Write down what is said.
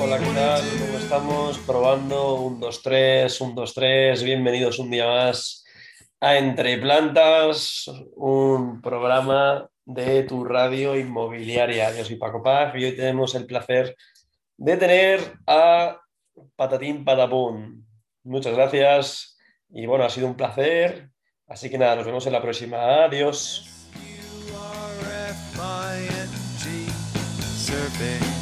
Hola, ¿qué tal? ¿Cómo estamos? Probando, 1, 2, 3, 1, 2, 3. Bienvenidos un día más a Entre Plantas, un programa de tu radio inmobiliaria. Yo soy Paco Paz y hoy tenemos el placer de tener a Patatín Patapón. Muchas gracias y bueno, ha sido un placer. Así que nada, nos vemos en la próxima. Adiós. Surfing.